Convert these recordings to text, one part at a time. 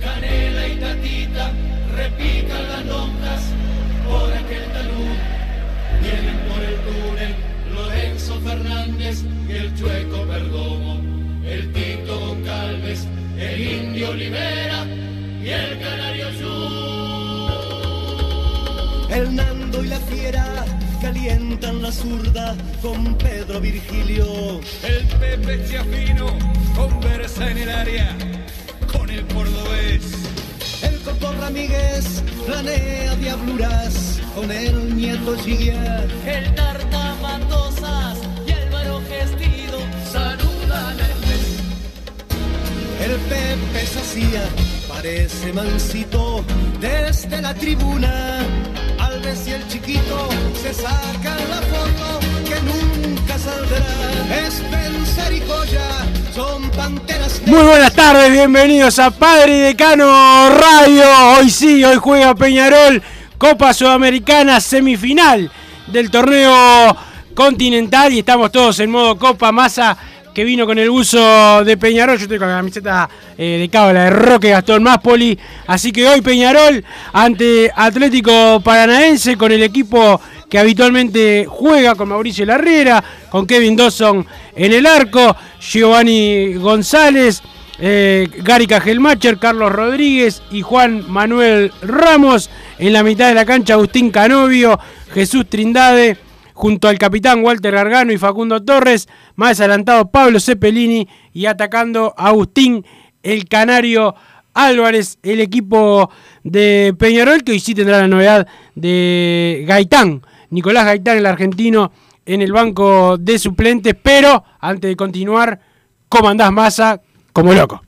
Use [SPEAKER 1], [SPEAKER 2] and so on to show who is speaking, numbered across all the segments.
[SPEAKER 1] Canela y tatita repican las lonjas por aquel talud. Vienen por el túnel Lorenzo Fernández y el Chueco Perdomo, el Tito Goncalves, el Indio Olivera y el Canario Sur. El Nando y la Fiera calientan la zurda con Pedro Virgilio. El Pepe Chiafino conversa en el área el cordobés. El Coco Ramírez planea diabluras con el nieto Giguiar. El Tarta Matosas y Álvaro Gestido saludan el mes. El Pepe Sacía parece mansito desde la tribuna. Alves y el chiquito se sacan la foto que nunca
[SPEAKER 2] Muy buenas tardes, bienvenidos a Padre y Decano Radio. Hoy sí, hoy juega Peñarol, Copa Sudamericana, semifinal del torneo continental y estamos todos en modo Copa Masa que vino con el uso de Peñarol. Yo estoy con la camiseta eh, de cábala de Roque Gastón Máspoli. Así que hoy Peñarol ante Atlético Paranaense con el equipo que habitualmente juega con Mauricio Larriera, con Kevin Dawson en el arco, Giovanni González, eh, Gary Cajelmacher, Carlos Rodríguez y Juan Manuel Ramos. En la mitad de la cancha Agustín Canovio, Jesús Trindade, junto al capitán Walter Gargano y Facundo Torres. Más adelantado Pablo Cepelini y atacando Agustín el Canario Álvarez, el equipo de Peñarol, que hoy sí tendrá la novedad de Gaitán, Nicolás Gaitán, el argentino, en el banco de suplentes. Pero antes de continuar, ¿cómo andás, Massa? Como loco.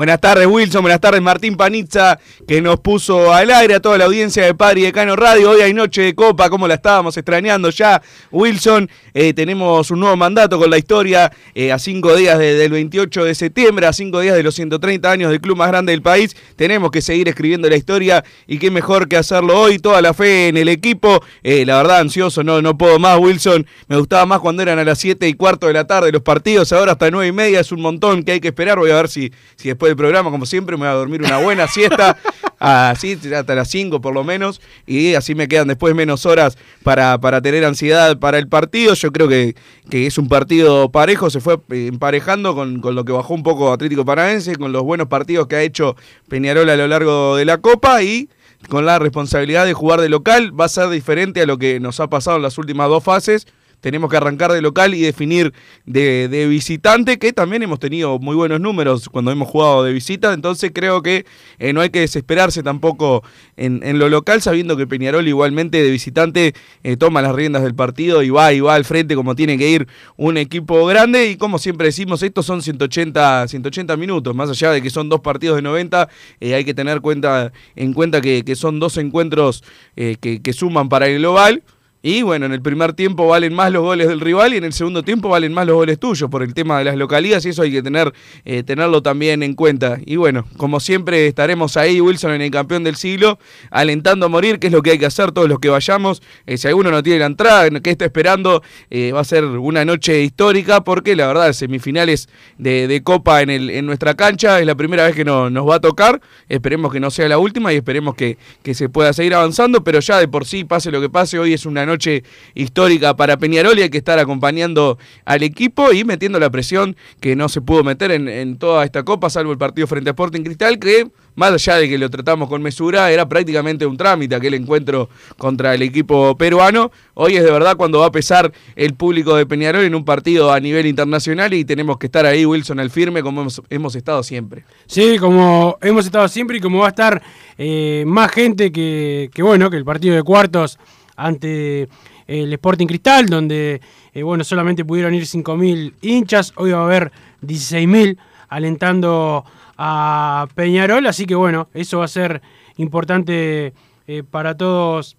[SPEAKER 3] Buenas tardes Wilson, buenas tardes Martín Panizza, que nos puso al aire a toda la audiencia de Padre y Decano Radio. Hoy hay noche de copa, como la estábamos extrañando ya. Wilson, eh, tenemos un nuevo mandato con la historia eh, a cinco días de- del 28 de septiembre, a cinco días de los 130 años del club más grande del país. Tenemos que seguir escribiendo la historia y qué mejor que hacerlo hoy. Toda la fe en el equipo. Eh, la verdad, ansioso, no, no puedo más, Wilson. Me gustaba más cuando eran a las 7 y cuarto de la tarde los partidos. Ahora hasta 9 y media es un montón que hay que esperar. Voy a ver si, si después del programa, como siempre, me voy a dormir una buena siesta. Así, hasta las 5 por lo menos. Y así me quedan después menos horas para, para tener ansiedad para el partido. Yo creo que, que es un partido parejo. Se fue eh, emparejando con, con lo que bajó un poco Atlético Paranaense, con los buenos partidos que ha hecho Peñarol a lo largo de la Copa. Y con la responsabilidad de jugar de local va a ser diferente a lo que nos ha pasado en las últimas dos fases tenemos que arrancar de local y definir de, de visitante, que también hemos tenido muy buenos números cuando hemos jugado de visita, entonces creo que eh, no hay que desesperarse tampoco en, en, lo local, sabiendo que Peñarol igualmente de visitante eh, toma las riendas del partido y va y va al frente como tiene que ir un equipo grande. Y como siempre decimos, estos son 180, 180 minutos, más allá de que son dos partidos de 90, eh, hay que tener cuenta, en cuenta que, que son dos encuentros que suman para el global. Y bueno, en el primer tiempo valen más los goles del rival y en el segundo tiempo valen más los goles tuyos por el tema de las localidades y eso hay que tener, eh, tenerlo también en cuenta. Y bueno, como siempre estaremos ahí, Wilson, en el campeón del siglo, alentando a morir, que es lo que hay que hacer todos los que vayamos. Eh, si alguno no tiene la entrada, que está esperando, eh, va a ser una noche histórica porque la verdad, semifinales de, de Copa en, el, en nuestra cancha es la primera vez que no, nos va a tocar. Esperemos que no sea la última y esperemos que, que se pueda seguir avanzando, pero ya de por sí, pase lo que pase, hoy es una noche histórica para Peñarol y hay que estar acompañando al equipo y metiendo la presión que no se pudo meter en, en toda esta copa, salvo el partido frente a Sporting Cristal, que más allá de que lo tratamos con mesura, era prácticamente un trámite aquel encuentro contra el equipo peruano. Hoy es de verdad cuando va a pesar el público de Peñarol en un partido a nivel internacional y tenemos que estar ahí, Wilson, al firme, como hemos, hemos estado siempre.
[SPEAKER 2] Sí, como hemos estado siempre y como va a estar eh, más gente que, que, bueno, que el partido de cuartos ante el Sporting Cristal, donde eh, bueno, solamente pudieron ir 5.000 hinchas, hoy va a haber 16.000 alentando a Peñarol, así que bueno, eso va a ser importante eh, para todos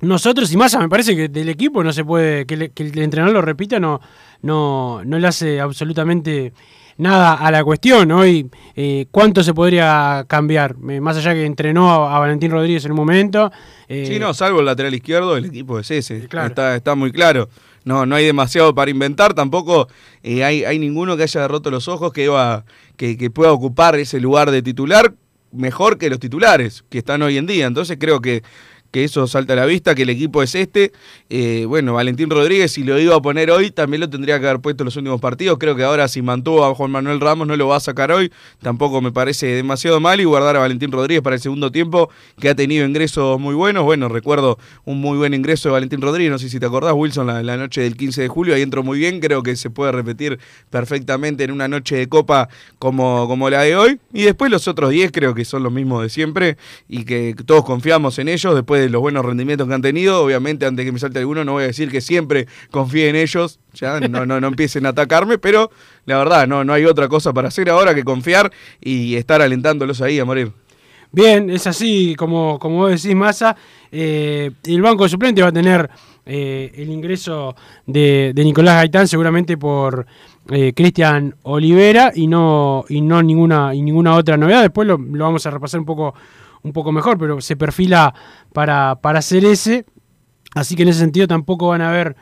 [SPEAKER 2] nosotros y más me parece que del equipo no se puede, que, que, el entrenador lo repita, no, no, no le hace absolutamente nada a la cuestión. Hoy, eh, ¿cuánto se podría cambiar? Eh, más allá que entrenó a, a, Valentín Rodríguez en un momento.
[SPEAKER 3] Eh, sí, no, salvo el lateral izquierdo, el equipo es ese. Claro. Está, está muy claro. No, no hay demasiado para inventar, tampoco hay, hay ninguno que haya roto los ojos que, iba, que, que pueda ocupar ese lugar de titular mejor que los titulares que están hoy en día. Entonces creo que que eso salta a la vista, que el equipo es este. Eh, bueno, Valentín Rodríguez, si lo iba a poner hoy, también lo tendría que haber puesto en los últimos partidos. Creo que ahora si mantuvo a Juan Manuel Ramos no lo va a sacar hoy. Tampoco me parece demasiado mal y guardar a Valentín Rodríguez para el segundo tiempo, que ha tenido ingresos muy buenos. Bueno, recuerdo un muy buen ingreso de Valentín Rodríguez, no sé si te acordás, Wilson, la, la noche del 15 de julio, ahí entró muy bien. Creo que se puede repetir perfectamente en una noche de copa como, como la de hoy. Y después los otros 10 creo que son los mismos de siempre y que todos confiamos en ellos después los buenos rendimientos que han tenido. Obviamente, antes que me salte alguno, no voy a decir que siempre confíe en ellos, ya no, no, no empiecen a atacarme, pero la verdad, no, no hay otra cosa para hacer ahora que confiar y estar alentándolos ahí a morir.
[SPEAKER 2] Bien, es así, como, como vos decís, Massa. Eh, el banco suplente va a tener eh, el ingreso de, Nicolás Gaitán, seguramente por eh, Cristian Olivera, y no, y no ninguna, ninguna otra novedad. Después lo, lo vamos a repasar un poco un poco mejor, pero se perfila para, para hacer ese. Así que en ese sentido tampoco van a haber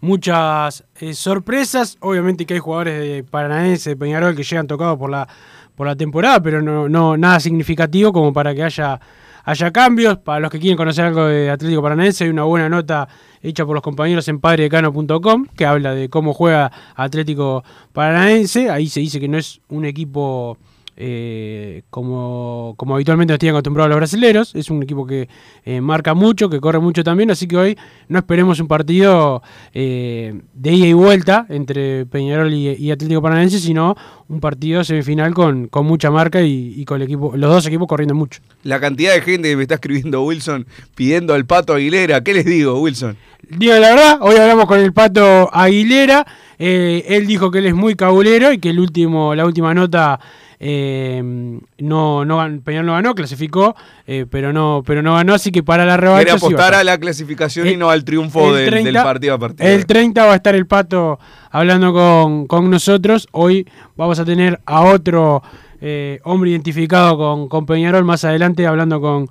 [SPEAKER 2] muchas eh, sorpresas. Obviamente que hay jugadores de Paranaense, de Peñarol, que llegan tocados por la, por la temporada, pero no, no nada significativo como para que haya, haya cambios. Para los que quieren conocer algo de Atlético Paranaense, hay una buena nota hecha por los compañeros en padredecano.com que habla de cómo juega Atlético Paranaense. Ahí se dice que no es un equipo eh, como, como habitualmente nos tienen acostumbrados los brasileños. Es un equipo que eh, marca mucho, que corre mucho también, así que hoy no esperemos un partido eh, de ida y vuelta entre Peñarol y, y, Atlético Paranaense, sino un partido semifinal con, con mucha marca y, y, con el equipo, los dos equipos corriendo mucho.
[SPEAKER 3] La cantidad de gente que me está escribiendo Wilson pidiendo al Pato Aguilera, ¿qué les digo, Wilson?
[SPEAKER 2] Digo la verdad, hoy hablamos con el Pato Aguilera, él dijo que él es muy cabulero y que el último, la última nota eh, no, no, Peñarol no ganó, clasificó, eh, pero no pero no ganó, así que para la revancha.
[SPEAKER 3] Quiere apostar a, a, la clasificación el, y no al triunfo del, 30, del, partido a partido.
[SPEAKER 2] El 30 va a estar el Pato hablando con, con nosotros. Hoy vamos a tener a otro eh, hombre identificado con, con, Peñarol más adelante hablando con,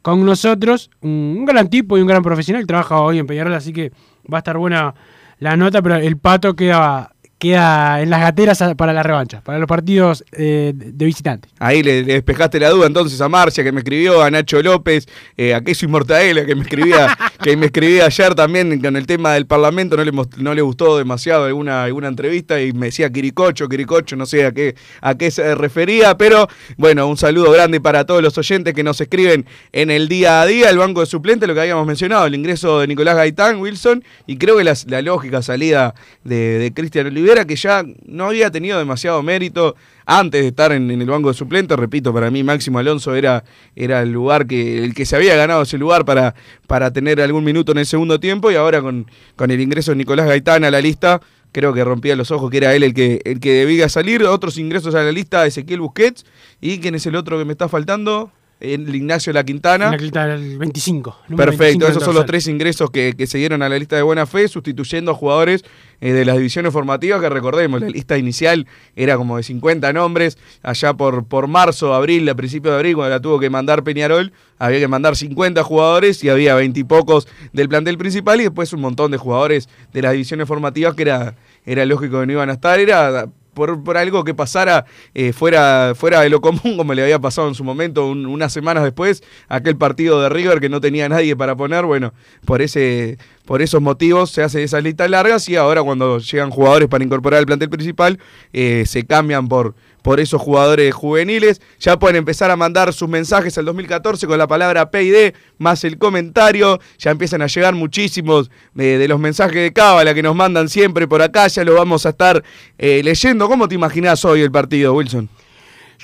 [SPEAKER 2] con nosotros. Un, un gran tipo y un gran profesional. Trabaja hoy en Peñarol, así que va a estar buena la nota, pero el Pato queda queda en las gateras para la revancha, para los partidos eh, de visitantes.
[SPEAKER 3] Ahí le, le, despejaste la duda entonces a Marcia que me escribió, a Nacho López, eh, a Queso y Mortadela que me escribía que me escribía ayer también con el tema del Parlamento, no le, no le gustó demasiado alguna, alguna entrevista y me decía Quiricocho, Quiricocho, no sé a qué, a qué se refería, pero bueno, un saludo grande para todos los oyentes que nos escriben en el día a día, el banco de suplente, lo que habíamos mencionado, el ingreso de Nicolás Gaitán, Wilson, y creo que la, la lógica salida de, de Cristian Que ya no había tenido demasiado mérito antes de estar en, en el banco de suplentes, repito, para mí Máximo Alonso era, era el lugar que, el que se había ganado ese lugar para, para tener algún minuto en el segundo tiempo, y ahora con, con el ingreso de Nicolás Gaitán a la lista, creo que rompía los ojos que era él el que, el que debía salir. Otros ingresos a la lista, Ezequiel Busquets, y quién es el otro que me está faltando, el Ignacio La Quintana.
[SPEAKER 2] La Quintana, el 25. número 25
[SPEAKER 3] Perfecto, esos son los tres ingresos que, que se dieron a la lista de buena fe, sustituyendo a jugadores eh, de las divisiones formativas, que recordemos, la lista inicial era como de 50 nombres, allá por, por marzo, abril, a principios de abril, cuando la tuvo que mandar Peñarol, había que mandar 50 jugadores y había 20 y pocos del plantel principal y después un montón de jugadores de las divisiones formativas que era, era lógico que no iban a estar, era por, por algo que pasara eh, fuera, fuera de lo común, como le había pasado en su momento, un- unas semanas después, aquel partido de River que no tenía nadie para poner, bueno, por ese por esos motivos se hacen esas listas largas y ahora cuando llegan jugadores para incorporar al plantel principal, eh, se cambian por, por esos jugadores juveniles. Ya pueden empezar a mandar sus mensajes al 2014 con la palabra PID más el comentario. Ya empiezan a llegar muchísimos eh, de los mensajes de Cábala que nos mandan siempre por acá. Ya lo vamos a estar eh, leyendo. ¿Cómo te imaginás hoy el partido, Wilson?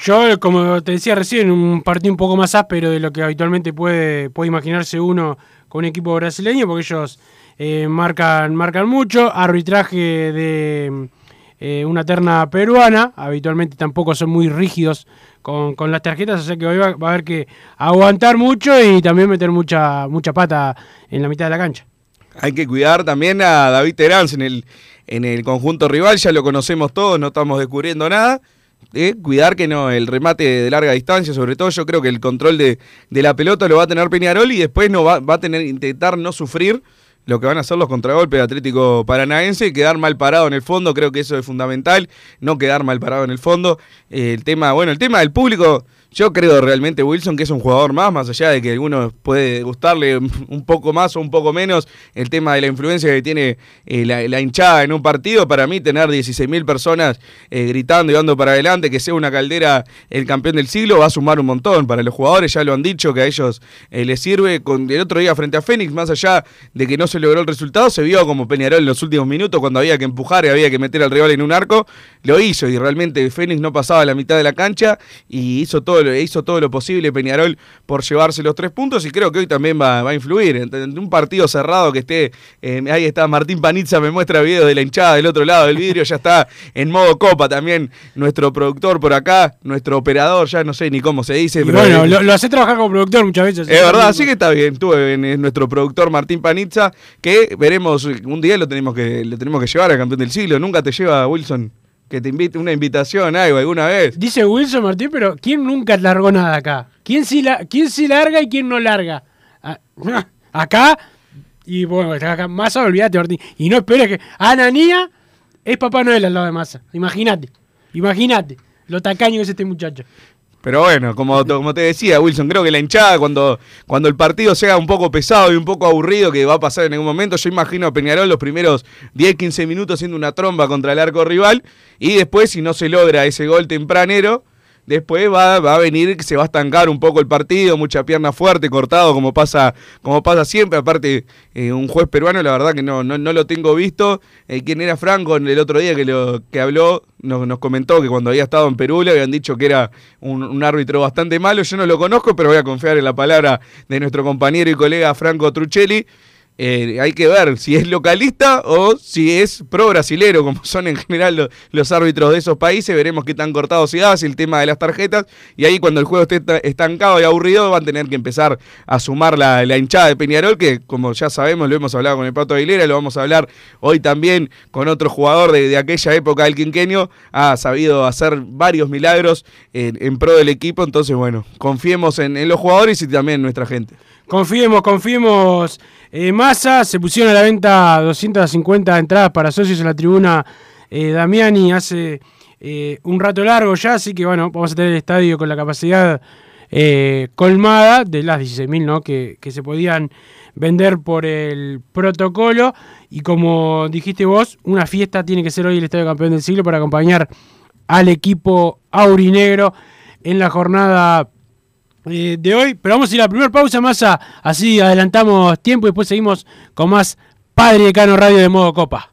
[SPEAKER 2] Yo, como te decía recién, un partido un poco más áspero de lo que habitualmente puede, puede imaginarse uno con un equipo brasileño, porque ellos eh, marcan, marcan mucho. Arbitraje de eh, una terna peruana, habitualmente tampoco son muy rígidos con, con las tarjetas, sea que hoy va, va a haber que aguantar mucho y también meter mucha, mucha pata en la mitad de la cancha.
[SPEAKER 3] Hay que cuidar también a David Terán en el, en el conjunto rival, ya lo conocemos todos, no estamos descubriendo nada. Eh, cuidar que no, el remate de larga distancia, sobre todo yo creo que el control de, de la pelota lo va a tener Peñarol y después no va, va a tener intentar no sufrir lo que van a hacer los contragolpes de Atlético Paranaense quedar mal parado en el fondo, creo que eso es fundamental, no quedar mal parado en el fondo. Eh, el tema, bueno, el tema del público, yo creo realmente Wilson que es un jugador más, más allá de que algunos puede gustarle un poco más o un poco menos el tema de la influencia que tiene eh, la, la hinchada en un partido. Para mí tener 16.000 personas eh, gritando y dando para adelante, que sea una caldera el campeón del siglo, va a sumar un montón. Para los jugadores ya lo han dicho que a ellos eh, les sirve. Con, el otro día frente a Fénix, más allá de que no se logró el resultado, se vio como Peñarol en los últimos minutos cuando había que empujar y había que meter al rival en un arco, lo hizo y realmente Fénix no pasaba la mitad de la cancha y hizo todo lo, hizo todo lo posible Peñarol por llevarse los tres puntos y creo que hoy también va, va a influir. En, un partido cerrado que esté, eh, ahí está Martín Panizza, me muestra video de la hinchada del otro lado del vidrio, ya está en modo copa también nuestro productor por acá, nuestro operador, ya no sé ni cómo se dice. Pero
[SPEAKER 2] bueno, lo, lo hace trabajar como productor muchas veces.
[SPEAKER 3] es verdad, así que está bien. Es nuestro productor Martín Panizza, que veremos, un día lo tenemos que, le tenemos que llevar al campeón del siglo. Nunca te lleva Wilson que te invite una invitación, algo, alguna vez.
[SPEAKER 2] Dice Wilson Martín, pero ¿quién nunca largó nada acá? ¿Quién sí, la, quién sí larga y quién no larga? Ah, Acá, y bueno, acá Massa, olvídate, Martín. Y no esperes que. Ananía es Papá Noel al lado de Massa. Imagínate, imagínate lo tacaño que es este muchacho.
[SPEAKER 3] Pero bueno, como, como te decía, Wilson, creo que la hinchada, cuando, cuando el partido sea un poco pesado y un poco aburrido, que va a pasar en algún momento, yo imagino a Peñarol los primeros 10, 15 minutos haciendo una tromba contra el arco rival, y después, si no se logra ese gol tempranero, después va, va a venir, se va a estancar un poco el partido, mucha pierna fuerte, cortado, como pasa, como pasa siempre. Aparte, eh, un juez peruano, la verdad que no, no, no lo tengo visto. Eh, ¿Quién era Franco el otro día que, lo, que habló? Nos, nos comentó que cuando había estado en Perú le habían dicho que era un, un árbitro bastante malo. Yo no lo conozco, pero voy a confiar en la palabra de nuestro compañero y colega Franco Truchelli. Eh, hay que ver si es localista o si es pro brasilero, como son en general lo- los árbitros de esos países. Veremos qué tan cortado se hace el tema de las tarjetas. Y ahí, cuando el juego esté ta- estancado y aburrido, van a tener que empezar a sumar la, hinchada de Peñarol, que como ya sabemos, lo hemos hablado con el Pato Aguilera, lo vamos a hablar hoy también con otro jugador de, aquella época del quinquenio. Ha sabido hacer varios milagros en, en pro del equipo. Entonces, bueno, confiemos en los jugadores y también en nuestra gente.
[SPEAKER 2] Confiemos, confiemos. Eh, Massa, se pusieron a la venta 250 entradas para socios en la tribuna eh, Damiani hace eh, un rato largo ya, así que bueno, vamos a tener el estadio con la capacidad eh, colmada de las 16.000 ¿no? que, que se podían vender por el protocolo. Y como dijiste vos, una fiesta tiene que ser hoy el Estadio Campeón del Siglo para acompañar al equipo aurinegro en la jornada eh, de hoy. Pero vamos a ir a la primera pausa, más así adelantamos tiempo y después seguimos con más Padre Decano Radio de modo Copa.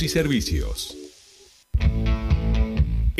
[SPEAKER 4] y servicios.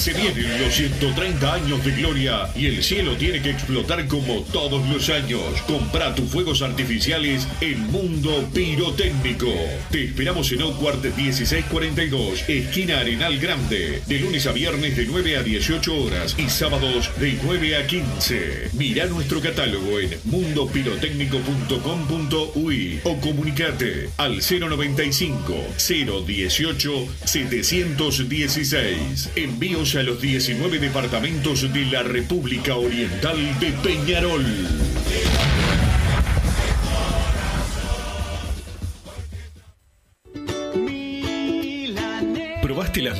[SPEAKER 5] Se vienen los 130 años de gloria y el cielo tiene que explotar como todos los años. Compra tus fuegos artificiales en Mundo Pirotécnico. Te esperamos en Oakward 1642, esquina Arenal Grande, de lunes a viernes de 9 a 18 horas y sábados de 9 a 15. Mira nuestro catálogo en mundopirotécnico.com.uy o comunicate al 095 018 716. Envíos a los 19 departamentos de la República Oriental de Peñarol.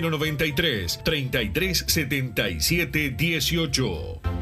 [SPEAKER 5] 093 3377 18.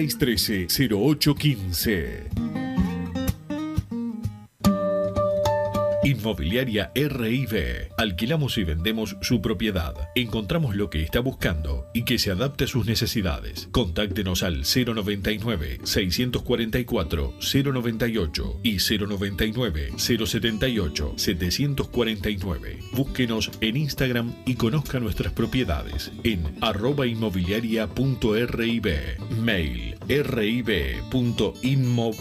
[SPEAKER 5] 2613-0815. Inmobiliaria RIB. Alquilamos y vendemos su propiedad. Encontramos lo que está buscando y que se adapte a sus necesidades. Contáctenos al 099-644-098 y 099-078-749. Búsquenos en Instagram y conozca nuestras propiedades en arroba inmobiliaria.rib. Mail rib.inmob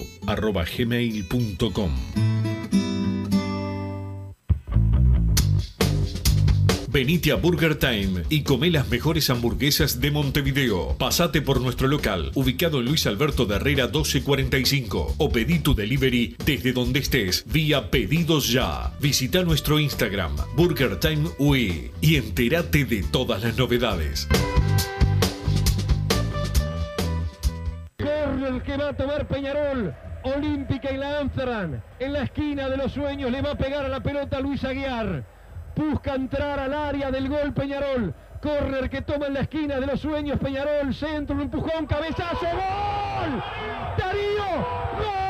[SPEAKER 5] Venite a Burger Time y come las mejores hamburguesas de Montevideo. Pasate por nuestro local, ubicado en Luis Alberto de Herrera 1245, o pedí tu delivery desde donde estés, vía Pedidos Ya. Visita nuestro Instagram, Burger Time UI, y entérate de todas las novedades.
[SPEAKER 6] El que va a tomar Peñarol. Olímpica y la Amsterdam. En la esquina de los sueños le va a pegar a la pelota Luis Aguiar. Busca entrar al área del gol Peñarol. Correr que toma en la esquina de los sueños Peñarol. Centro, un empujón, cabezazo. ¡Gol! ¡Darío! ¡Gol!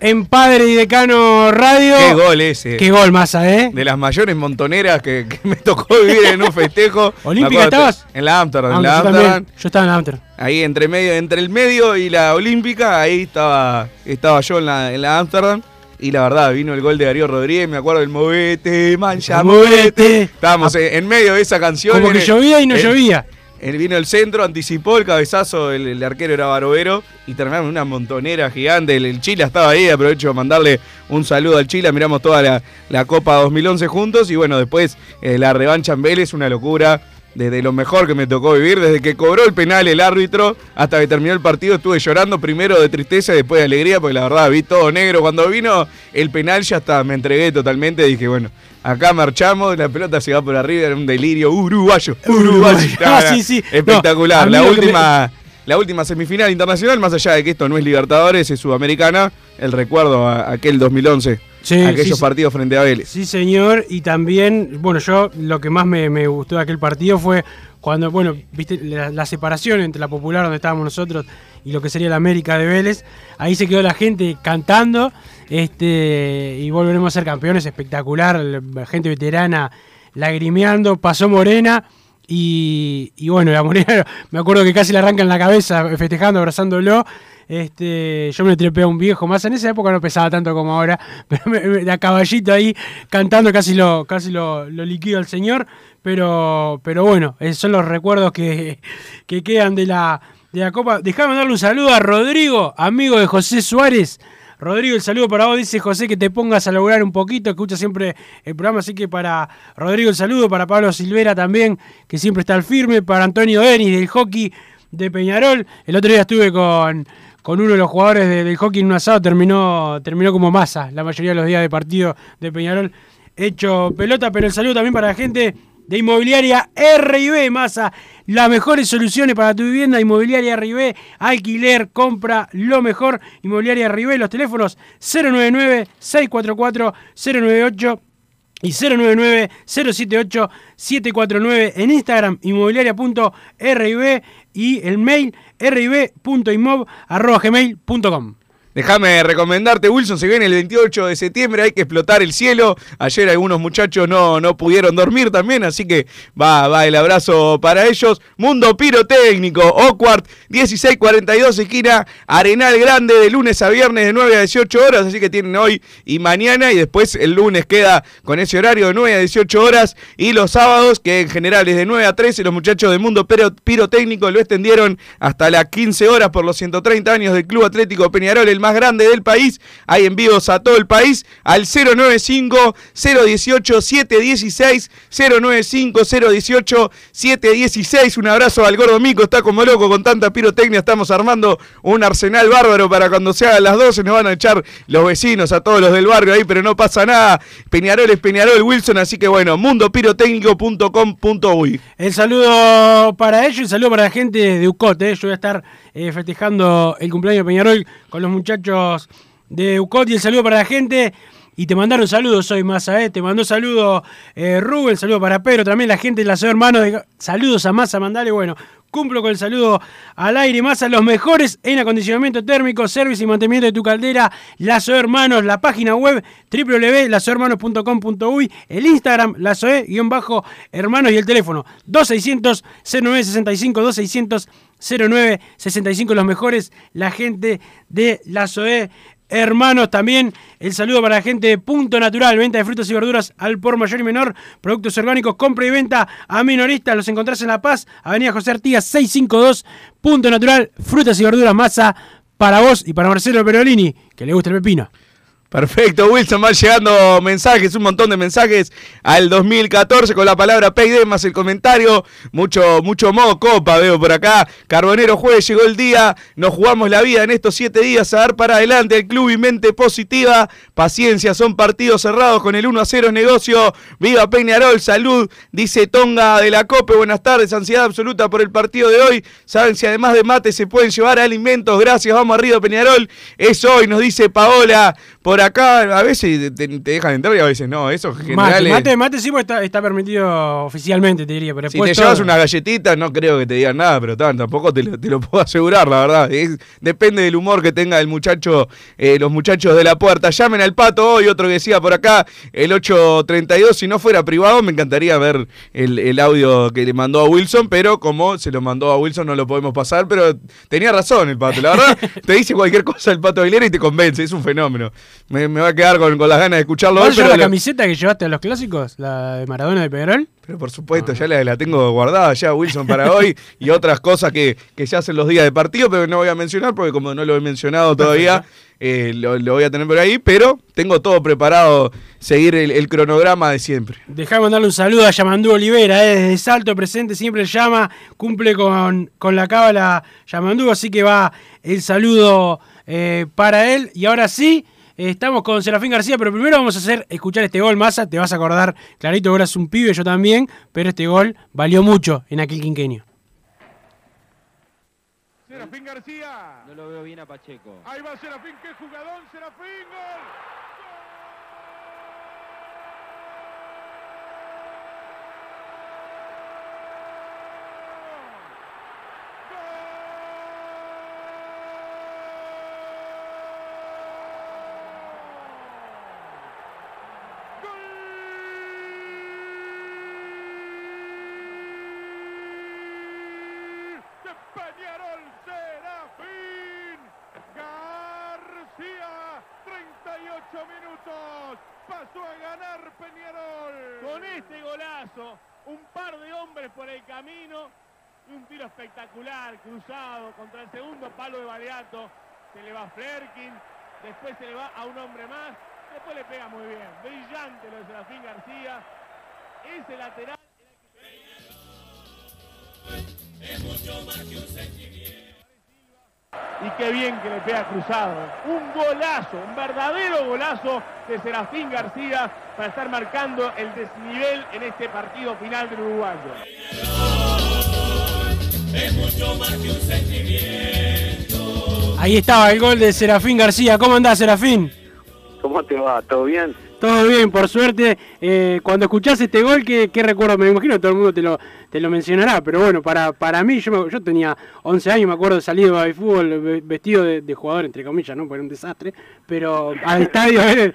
[SPEAKER 6] En
[SPEAKER 2] Padre y Decano Radio.
[SPEAKER 3] Qué gol ese.
[SPEAKER 2] Qué gol, Massa, ¿eh?
[SPEAKER 3] De las mayores montoneras que, que me tocó vivir en un festejo.
[SPEAKER 2] ¿Olímpica estabas?
[SPEAKER 3] En la Amsterdam.
[SPEAKER 2] Ah,
[SPEAKER 3] en la
[SPEAKER 2] yo, también.
[SPEAKER 3] Amsterdam.
[SPEAKER 2] yo estaba en la Amsterdam.
[SPEAKER 3] Ahí entre medio, entre el medio y la Olímpica, ahí estaba, estaba yo en la, en la Amsterdam. Y la verdad, vino el gol de Darío Rodríguez, me acuerdo del movete, mancha,
[SPEAKER 2] Movete.
[SPEAKER 3] movete. Estábamos en, en medio de esa canción.
[SPEAKER 2] Como que llovía y no
[SPEAKER 3] en-
[SPEAKER 2] llovía.
[SPEAKER 3] Él vino el centro, anticipó el cabezazo, el, arquero era Barovero y terminamos en una montonera gigante. El, el Chile estaba ahí, aprovecho de mandarle un saludo al Chile. Miramos toda la, la Copa 2011 juntos y bueno, después eh, la revancha en Vélez, una locura. Desde lo mejor que me tocó vivir, desde que cobró el penal el árbitro hasta que terminó el partido, estuve llorando primero de tristeza y después de alegría, porque la verdad vi todo negro. Cuando vino el penal ya hasta me entregué totalmente, dije, bueno, acá marchamos, la pelota se va por arriba, era un delirio uruguayo, uruguayo.
[SPEAKER 2] Ah, sí, sí.
[SPEAKER 3] Espectacular.
[SPEAKER 2] No,
[SPEAKER 3] la última. La última semifinal internacional, más allá de que esto no es Libertadores, es Sudamericana, el recuerdo a aquel 2011,
[SPEAKER 2] Sí,
[SPEAKER 3] aquellos
[SPEAKER 2] sí,
[SPEAKER 3] partidos frente a Vélez.
[SPEAKER 2] Sí, señor. Y también, bueno, yo lo que más me, me gustó de aquel partido fue cuando, bueno, viste la, la separación entre la popular donde estábamos nosotros y lo que sería la América de Vélez. Ahí se quedó la gente cantando. Este, y volveremos a ser campeones. Espectacular. La gente veterana lagrimeando. Pasó Morena. Y, bueno, la Morena, me acuerdo que casi le arrancan la cabeza festejando, abrazándolo. Este, yo me trepé a un viejo más. En esa época no pesaba tanto como ahora, pero me, me- a caballito ahí cantando, casi lo, casi lo, lo liquido al señor. Pero, pero bueno, son los recuerdos que, que quedan de la, de la Copa. Déjame darle un saludo a Rodrigo, amigo de José Suárez. Rodrigo, el saludo para vos. Dice José que te pongas a lograr un poquito, escucha siempre el programa. Así que para Rodrigo el saludo, para Pablo Silvera también, que siempre está al firme, para Antonio Denis del hockey de Peñarol. El otro día estuve con, con uno de los jugadores de- del hockey en un asado, terminó, terminó como masa la mayoría de los días de partido de Peñarol. Hecho pelota, pero el saludo también para la gente de Inmobiliaria RIB, Masa. Las mejores soluciones para tu vivienda, Inmobiliaria RIB, alquiler, compra, lo mejor. Inmobiliaria RIB, los teléfonos 099-644-098 y 099-078-749 en Instagram, inmobiliaria.rib y el mail rib.imob.gmail.com.
[SPEAKER 3] Déjame recomendarte, Wilson, se viene el 28 de septiembre, hay que explotar el cielo. Ayer algunos muchachos no, no pudieron dormir también, así que va, va el abrazo para ellos. Mundo Pirotécnico, Oquart, 1642, esquina Arenal Grande, de lunes a viernes de 9 a 18 horas, así que tienen hoy y mañana, y después el lunes queda con ese horario de 9 a 18 horas, y los sábados, que en general es de 9 a 13, los muchachos de Mundo Piro- Pirotécnico lo extendieron hasta las 15 horas por los 130 años del Club Atlético Peñarol, el más grande del país. Hay envíos a todo el país al 095-018-716, 095-018-716. Un abrazo al gordo Mico, está como loco con tanta pirotecnia. Estamos armando un arsenal bárbaro para cuando se hagan las 12. Nos van a echar los vecinos, a todos los del barrio ahí, pero no pasa nada. Peñarol es Peñarol Wilson, así que bueno, mundopirotécnico.com.uy.
[SPEAKER 2] El saludo para ellos el saludo para la gente de UCOT. Yo voy a estar eh, festejando el cumpleaños de Peñarol con los muchachos de UCOT el saludo para la gente. Y te mandaron saludos hoy, Massa, ¿eh? Te mandó saludo eh, Rubén, saludo para Pedro, también la gente de la Ciudad Hermanos. de- Saludos a Massa, mandale, bueno. Cumplo con el saludo al aire, Massa, los mejores en acondicionamiento térmico, servicio y mantenimiento de tu caldera. Lazo Hermanos, la página web www.lazohermanos.com.uy, el Instagram, lazoe-hermanos y el teléfono 2600-0965, 2600-0965, los mejores, la gente de Lazoe Hermanos, también el saludo para la gente de Punto Natural, venta de frutas y verduras al por mayor y menor, productos orgánicos, compra y venta a minoristas, los encontrás en La Paz, Avenida José Artigas 652, Punto Natural, frutas y verduras, masa para vos y para Marcelo Perolini, que le gusta el pepino.
[SPEAKER 3] Perfecto, Wilson, van llegando mensajes, un montón de mensajes al 2014 con la palabra Payday más el comentario. Mucho, mucho modo copa veo por acá. Carbonero Jueves llegó el día, nos jugamos la vida en estos siete días a dar para adelante el club y mente positiva. Paciencia, son partidos cerrados con el 1 a 0 negocio. Viva Peñarol, salud, dice Tonga de la Cope. Buenas tardes, ansiedad absoluta por el partido de hoy. Saben si además de mate se pueden llevar alimentos. Gracias, vamos arriba Peñarol. Es hoy, nos dice Paola. Por acá a veces te, te dejan entrar y a veces no. Eso en
[SPEAKER 2] Mate,
[SPEAKER 3] general es-
[SPEAKER 2] mate, mate sí, porque está, está permitido oficialmente, te diría. Pero
[SPEAKER 3] Si te llevas una galletita, no creo que te digan nada, pero tan, tampoco te lo, te lo puedo asegurar, la verdad. Es- depende del humor que tenga el muchacho, eh, los muchachos de la puerta. Llamen al pato hoy, otro que decía por acá, el 832. Si no fuera privado, me encantaría ver el, el audio que le mandó a Wilson, pero como se lo mandó a Wilson, no lo podemos pasar. Pero tenía razón el pato, la verdad. te dice cualquier cosa el pato Aguilera y te convence, es un fenómeno. Me, me va a quedar con, con las ganas de escucharlo
[SPEAKER 2] ¿Vos
[SPEAKER 3] hoy, pero
[SPEAKER 2] la
[SPEAKER 3] lo-
[SPEAKER 2] camiseta que llevaste a los clásicos? ¿La de Maradona de Peñarol?
[SPEAKER 3] Pero por supuesto, ya la, la tengo guardada ya, Wilson, para hoy y otras cosas que, que se hacen los días de partido, pero no voy a mencionar porque como no lo he mencionado todavía, eh, lo, lo voy a tener por ahí, pero tengo todo preparado, seguir el, el cronograma de siempre.
[SPEAKER 2] Dejá de mandarle un saludo a Yamandú Olivera, eh, desde Salto presente, siempre llama, cumple con, con la cábala Yamandú, así que va el saludo eh, para él. Y ahora sí, estamos con Serafín García, pero primero vamos a hacer escuchar este gol, Massa, te vas a acordar, clarito, ahora es un pibe, yo también, pero este gol valió mucho en aquel quinquenio.
[SPEAKER 6] Serafín García.
[SPEAKER 7] No lo veo bien a Pacheco.
[SPEAKER 6] Ahí va Serafín, qué jugadón, Serafín, gol. de Peñarol Serafín García, 38 minutos, pasó a ganar Peñarol.
[SPEAKER 8] Con este un par de hombres por el camino y un tiro espectacular, cruzado contra el segundo palo de Baleato. Se le va Flerkin, después se le va a un hombre más, después le pega muy bien. Brillante lo de Serafín García. Ese lateral.
[SPEAKER 9] Es mucho más que un sentimiento.
[SPEAKER 8] Y qué bien que le pega cruzado. Un golazo, un verdadero golazo de Serafín García para estar marcando el desnivel en este partido final del uruguayo.
[SPEAKER 9] Es mucho más que un sentimiento.
[SPEAKER 2] Ahí estaba el gol de Serafín García, ¿cómo andás Serafín?
[SPEAKER 10] ¿Cómo te va? ¿Todo bien?
[SPEAKER 2] Todo bien, por suerte. Eh, cuando escuchás este gol, ¿qué, qué recuerdo? Me imagino que todo el mundo te lo, te lo mencionará, pero bueno, para, para mí, yo, tenía 11 años, me acuerdo de salir de fútbol ve- vestido de, jugador, entre comillas, ¿no? Porque era un desastre, pero al estadio a ver,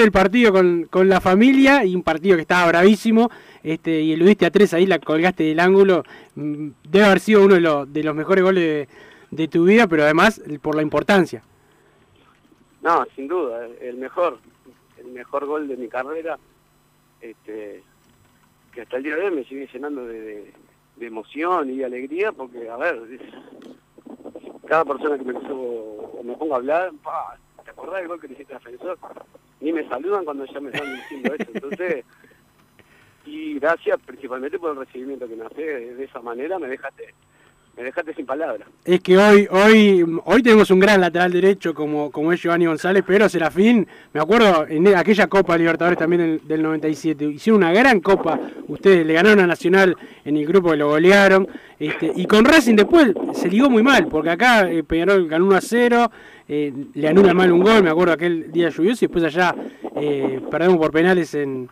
[SPEAKER 2] el- partido con, con la familia y un partido que estaba bravísimo, este, y eludiste a tres ahí, la colgaste del ángulo. Mm, Debe haber sido uno de los, de los mejores goles de, tu vida, pero además por la importancia.
[SPEAKER 10] No, sin duda, el mejor, mejor gol de mi carrera, este, que hasta el día de hoy me sigue llenando de, de- de emoción y de alegría, porque, a ver, cada persona que me empezó o me pongo a hablar, pa, ¿te acordás del gol que le hiciste a Defensor? Ni me saludan cuando ya me están diciendo eso, entonces, y gracias principalmente por el recibimiento que me hace, de esa manera me dejaste, me dejaste sin palabras.
[SPEAKER 2] Es que hoy, hoy, hoy tenemos un gran lateral derecho como, como es Giovanni González, pero Serafín, me acuerdo en aquella Copa Libertadores también del, del 97, hicieron una gran Copa, ustedes le ganaron a Nacional en el grupo que lo golearon, este, y con Racing después se ligó muy mal, porque acá eh, Peñarol ganó 1 a 0, eh, le anula mal un gol, me acuerdo aquel día lluvioso, y después allá eh, perdemos por penales en,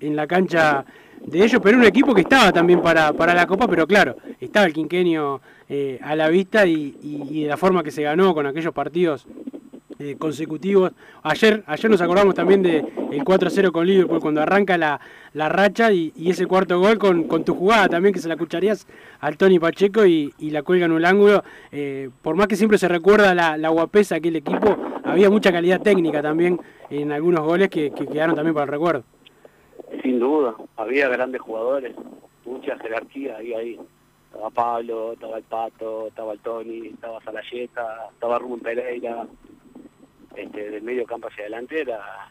[SPEAKER 2] en la cancha de ellos, pero un equipo que estaba también para, para la Copa, pero claro, estaba el quinquenio eh, a la vista y, de la forma que se ganó con aquellos partidos eh, consecutivos. Ayer, ayer nos acordamos también de el 4-0 con Liverpool cuando arranca la, la racha y, ese cuarto gol con, con tu jugada también que se la escucharías al Tony Pacheco y, la cuelga en un ángulo. Eh, por más que siempre se recuerda la, la guapesa de aquel equipo, había mucha calidad técnica también en algunos goles que quedaron también para el recuerdo.
[SPEAKER 10] Sin duda, había grandes jugadores, mucha jerarquía ahí, ahí. Estaba Pablo, estaba el Pato, estaba el Tony, estaba Salayeta, estaba Rubén Pereira. Este, del medio campo hacia adelante era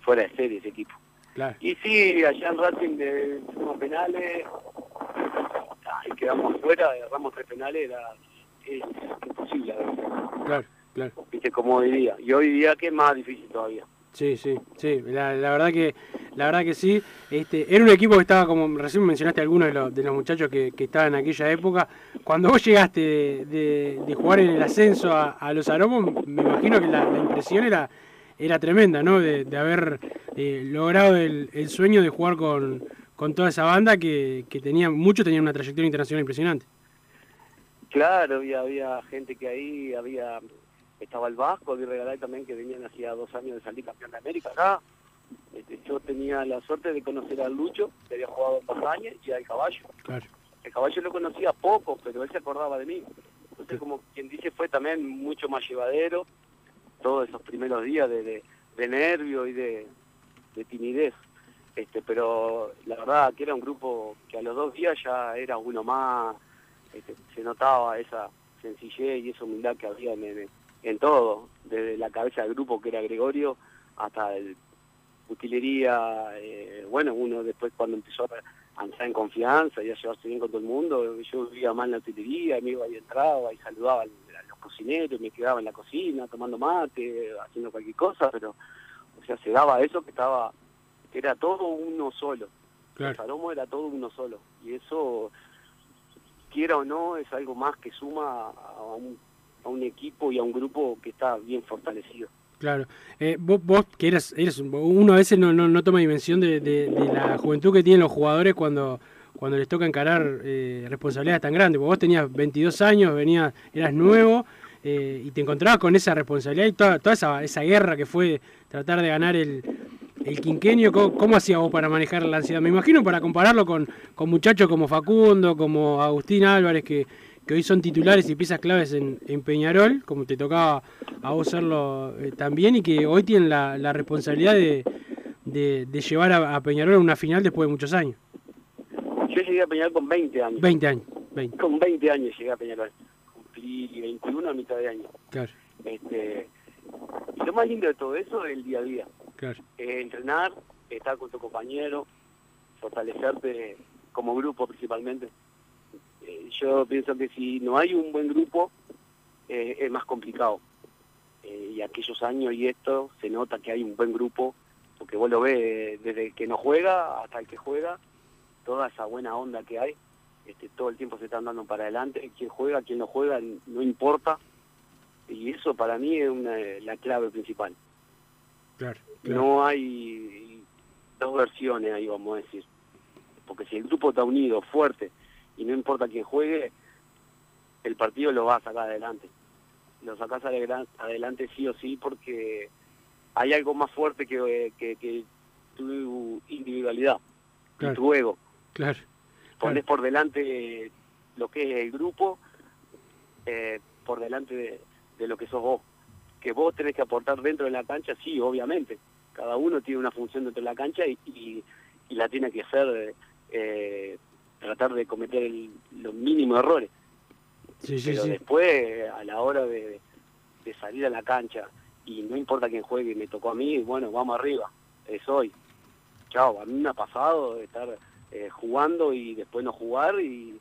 [SPEAKER 10] fuera de serie ese equipo.
[SPEAKER 2] Claro.
[SPEAKER 10] Y sí, allá en Racing de penales, y quedamos afuera, agarramos tres penales, era es imposible. a veces.
[SPEAKER 2] Claro, claro.
[SPEAKER 10] Viste como hoy día. Y hoy día que es más difícil todavía.
[SPEAKER 2] Sí, sí, sí, la, la verdad que la verdad que sí. Este, era un equipo que estaba, como recién mencionaste algunos de los, de los muchachos que, estaban en aquella época. Cuando vos llegaste de, jugar en el ascenso a, los aromos, me imagino que la, impresión era, era tremenda, ¿no? De, de haber eh, logrado el, el sueño de jugar con, con toda esa banda que, que tenía, muchos tenían una trayectoria internacional impresionante.
[SPEAKER 10] Claro, había, había gente que ahí había, estaba el Vasco, de Regalay también, que venían hacía dos años de salir campeón de América acá. Este, yo tenía la suerte de conocer a Lucho, que había jugado en años, y al caballo.
[SPEAKER 2] Claro.
[SPEAKER 10] El caballo lo conocía poco, pero él se acordaba de mí. Entonces, como quien dice, fue también mucho más llevadero todos esos primeros días de, de, de nervio y de, de timidez. Este, pero la verdad que era un grupo que a los dos días ya era uno más, este, se notaba esa sencillez y esa humildad que había en, en- en todo, desde la cabeza del grupo que era Gregorio hasta el utilería, eh, bueno, uno después cuando empezó a entrar en confianza y a llevarse bien con todo el mundo, yo vivía mal en la utilería, me iba y entraba y saludaba al- a los cocineros, me quedaba en la cocina tomando mate, haciendo cualquier cosa, pero o sea, se daba eso que estaba, que era todo uno solo.
[SPEAKER 2] Claro.
[SPEAKER 10] El Salomo era todo uno solo. Y eso, quiera o no, es algo más que suma a un, a un equipo y a un grupo que está bien fortalecido.
[SPEAKER 2] Claro. Eh, vos, vos que eras, eres, uno a veces no, no, no toma dimensión de la juventud que tienen los jugadores cuando, cuando les toca encarar eh, responsabilidades tan grandes. Porque vos tenías 22 años, venías, eras nuevo eh, y te encontrabas con esa responsabilidad y toda, toda esa, esa guerra que fue tratar de ganar el, el quinquenio. ¿Cómo, cómo hacías vos para manejar la ansiedad? Me imagino para compararlo con, con muchachos como Facundo, como Agustín Álvarez, que, que hoy son titulares y piezas claves en, en Peñarol, como te tocaba a vos serlo eh, también, y que hoy tienen la, la responsabilidad de, de, de llevar a, a Peñarol a una final después de muchos años.
[SPEAKER 10] Yo llegué a Peñarol con 20 años.
[SPEAKER 2] 20 años, 20,
[SPEAKER 10] Con 20 años llegué a Peñarol. Cumplí 21 a mitad de año.
[SPEAKER 2] claro,
[SPEAKER 10] Este, y lo más lindo de todo eso es el día a día.
[SPEAKER 2] claro.
[SPEAKER 10] Eh, entrenar, estar con tu compañero, fortalecerte como grupo principalmente. Eh, yo pienso que si no hay un buen grupo, eh, es más complicado. Eh, y aquellos años y esto, se nota que hay un buen grupo, porque vos lo ves desde el que no juega hasta el que juega, toda esa buena onda que hay, este, todo el tiempo se están dando para adelante, quien juega, quien no juega, no importa, y eso para mí es una, la clave principal.
[SPEAKER 2] Claro,
[SPEAKER 10] No hay dos versiones ahí, vamos a decir. Porque si el grupo está unido, fuerte, y no importa quién juegue, el partido lo va a sacar adelante. Lo sacás adela- adelante sí o sí porque hay algo más fuerte que, que, que tu individualidad
[SPEAKER 2] Claro.
[SPEAKER 10] tu ego.
[SPEAKER 2] Claro.
[SPEAKER 10] Pones por delante lo que es el grupo, eh, por delante de, de lo que sos vos. Que vos tenés que aportar dentro de la cancha, sí, obviamente. Cada uno tiene una función dentro de la cancha y, y, y la tiene que hacer, eh, tratar de cometer el- los mínimos errores.
[SPEAKER 2] Sí,
[SPEAKER 10] Pero
[SPEAKER 2] sí.
[SPEAKER 10] después, a la hora de, de salir a la cancha, y no importa quién juegue, me tocó a mí, bueno, vamos arriba, es hoy. Chao, a mí me ha pasado estar eh, jugando y después no jugar y,